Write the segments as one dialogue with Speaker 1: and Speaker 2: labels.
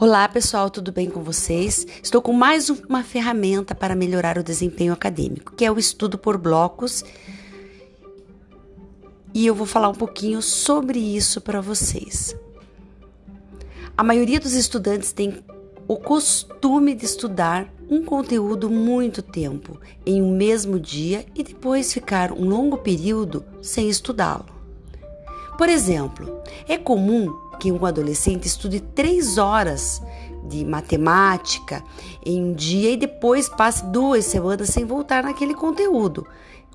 Speaker 1: Olá pessoal, tudo bem com vocês? Estou com mais uma ferramenta para melhorar o desempenho acadêmico, que é o estudo por blocos. E eu vou falar um pouquinho sobre isso para vocês. A maioria dos estudantes tem o costume de estudar um conteúdo muito tempo em um mesmo dia e depois ficar um longo período sem estudá-lo. Por exemplo, é comum que um adolescente estude três horas de matemática em um dia e depois passe duas semanas sem voltar naquele conteúdo.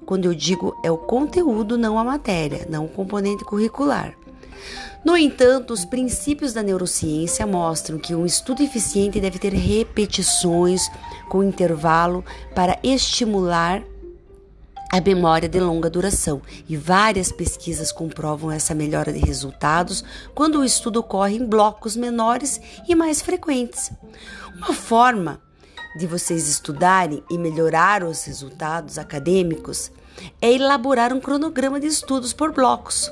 Speaker 1: Quando eu digo é o conteúdo, não a matéria, não o componente curricular. No entanto, os princípios da neurociência mostram que um estudo eficiente deve ter repetições com intervalo para estimular a memória de longa duração e várias pesquisas comprovam essa melhora de resultados quando o estudo ocorre em blocos menores e mais frequentes. Uma forma de vocês estudarem e melhorar os resultados acadêmicos é elaborar um cronograma de estudos por blocos.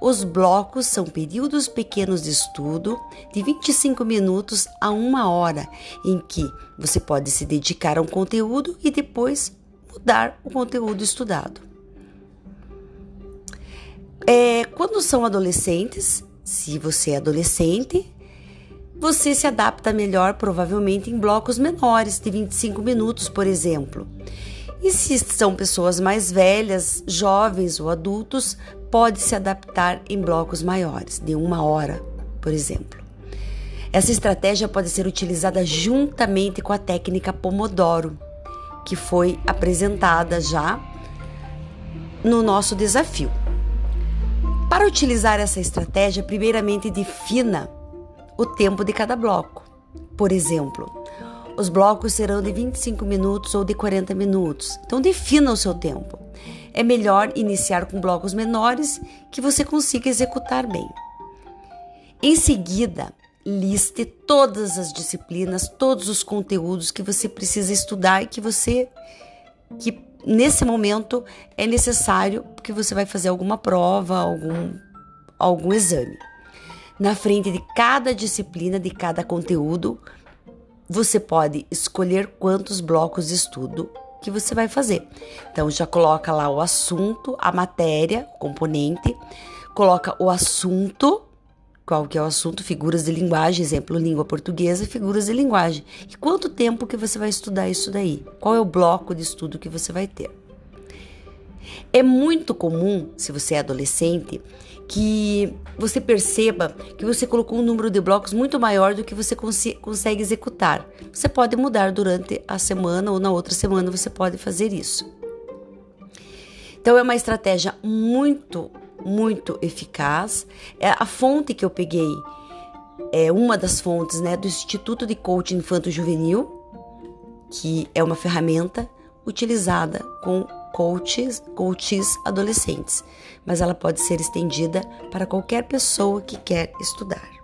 Speaker 1: Os blocos são períodos pequenos de estudo de 25 minutos a uma hora, em que você pode se dedicar a um conteúdo e depois mudar o conteúdo estudado. É, quando são adolescentes, se você é adolescente, você se adapta melhor provavelmente em blocos menores, de 25 minutos, por exemplo. E se são pessoas mais velhas, jovens ou adultos, pode se adaptar em blocos maiores, de uma hora, por exemplo. Essa estratégia pode ser utilizada juntamente com a técnica Pomodoro que foi apresentada já no nosso desafio. Para utilizar essa estratégia, primeiramente defina o tempo de cada bloco. Por exemplo, os blocos serão de 25 minutos ou de 40 minutos. Então, defina o seu tempo. É melhor iniciar com blocos menores que você consiga executar bem. Em seguida, liste todas as disciplinas, todos os conteúdos que você precisa estudar e que você que nesse momento é necessário que você vai fazer alguma prova, algum algum exame. Na frente de cada disciplina, de cada conteúdo, você pode escolher quantos blocos de estudo que você vai fazer. Então já coloca lá o assunto, a matéria, o componente, coloca o assunto qual que é o assunto, figuras de linguagem, exemplo, língua portuguesa, figuras de linguagem. E quanto tempo que você vai estudar isso daí? Qual é o bloco de estudo que você vai ter? É muito comum, se você é adolescente, que você perceba que você colocou um número de blocos muito maior do que você cons consegue executar. Você pode mudar durante a semana ou na outra semana você pode fazer isso. Então é uma estratégia muito muito eficaz. É a fonte que eu peguei é uma das fontes, né, do Instituto de Coaching Infanto Juvenil, que é uma ferramenta utilizada com coaches, coaches adolescentes, mas ela pode ser estendida para qualquer pessoa que quer estudar.